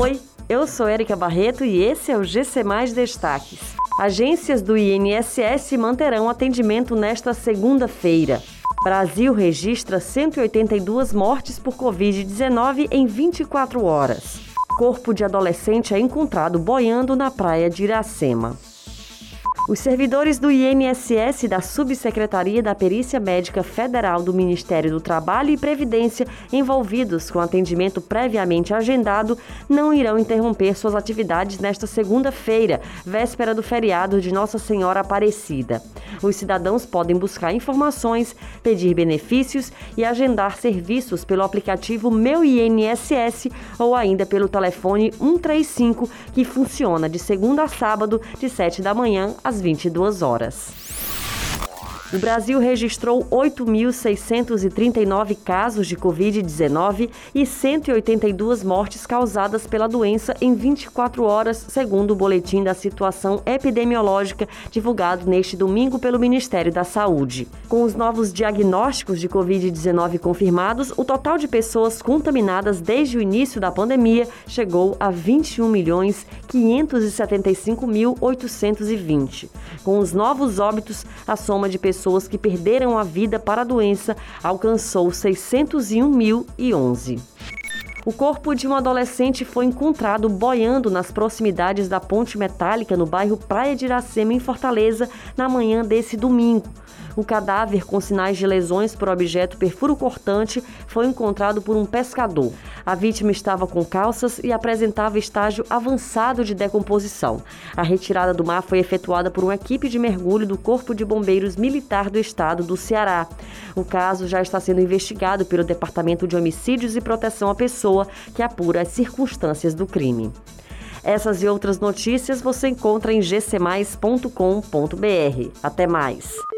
Oi, eu sou Érica Barreto e esse é o GC Mais Destaques. Agências do INSS manterão atendimento nesta segunda-feira. Brasil registra 182 mortes por Covid-19 em 24 horas. Corpo de adolescente é encontrado boiando na praia de Iracema. Os servidores do INSS da Subsecretaria da Perícia Médica Federal do Ministério do Trabalho e Previdência envolvidos com atendimento previamente agendado não irão interromper suas atividades nesta segunda-feira, véspera do feriado de Nossa Senhora Aparecida. Os cidadãos podem buscar informações, pedir benefícios e agendar serviços pelo aplicativo Meu INSS ou ainda pelo telefone 135, que funciona de segunda a sábado, de 7 da manhã às 22 horas. O Brasil registrou 8.639 casos de Covid-19 e 182 mortes causadas pela doença em 24 horas, segundo o boletim da situação epidemiológica divulgado neste domingo pelo Ministério da Saúde. Com os novos diagnósticos de Covid-19 confirmados, o total de pessoas contaminadas desde o início da pandemia chegou a 21.575.820. Com os novos óbitos, a soma de pessoas pessoas que perderam a vida para a doença alcançou 601.011. O corpo de um adolescente foi encontrado boiando nas proximidades da ponte metálica no bairro Praia de Iracema, em Fortaleza, na manhã desse domingo. O cadáver, com sinais de lesões por objeto perfuro cortante, foi encontrado por um pescador. A vítima estava com calças e apresentava estágio avançado de decomposição. A retirada do mar foi efetuada por uma equipe de mergulho do Corpo de Bombeiros Militar do Estado do Ceará. O caso já está sendo investigado pelo Departamento de Homicídios e Proteção à Pessoa, que apura as circunstâncias do crime. Essas e outras notícias você encontra em gcmais.com.br. Até mais!